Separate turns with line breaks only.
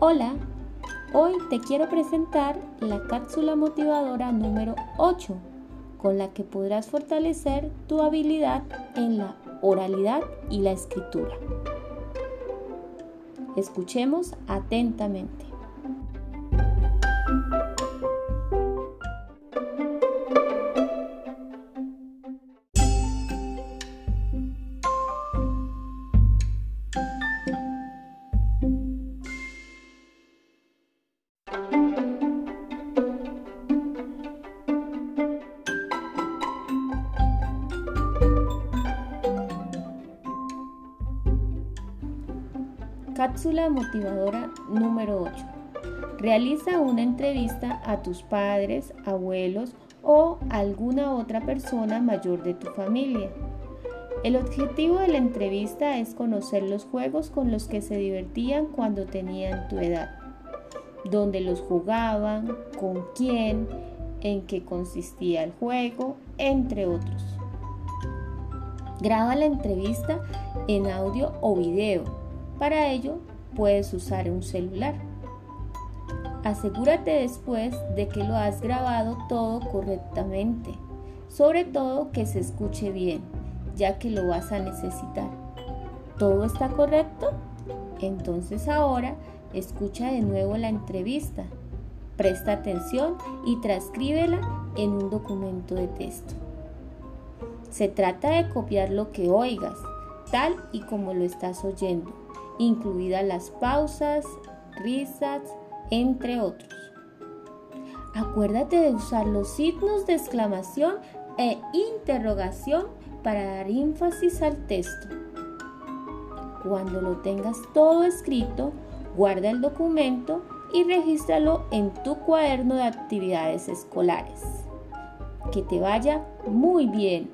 Hola, hoy te quiero presentar la cápsula motivadora número 8, con la que podrás fortalecer tu habilidad en la oralidad y la escritura. Escuchemos atentamente. Cápsula motivadora número 8. Realiza una entrevista a tus padres, abuelos o alguna otra persona mayor de tu familia. El objetivo de la entrevista es conocer los juegos con los que se divertían cuando tenían tu edad, dónde los jugaban, con quién, en qué consistía el juego, entre otros. Graba la entrevista en audio o video para ello puedes usar un celular. Asegúrate después de que lo has grabado todo correctamente, sobre todo que se escuche bien, ya que lo vas a necesitar. ¿Todo está correcto? Entonces ahora escucha de nuevo la entrevista, presta atención y transcríbela en un documento de texto. Se trata de copiar lo que oigas, tal y como lo estás oyendo incluidas las pausas, risas, entre otros. Acuérdate de usar los signos de exclamación e interrogación para dar énfasis al texto. Cuando lo tengas todo escrito, guarda el documento y regístralo en tu cuaderno de actividades escolares. Que te vaya muy bien.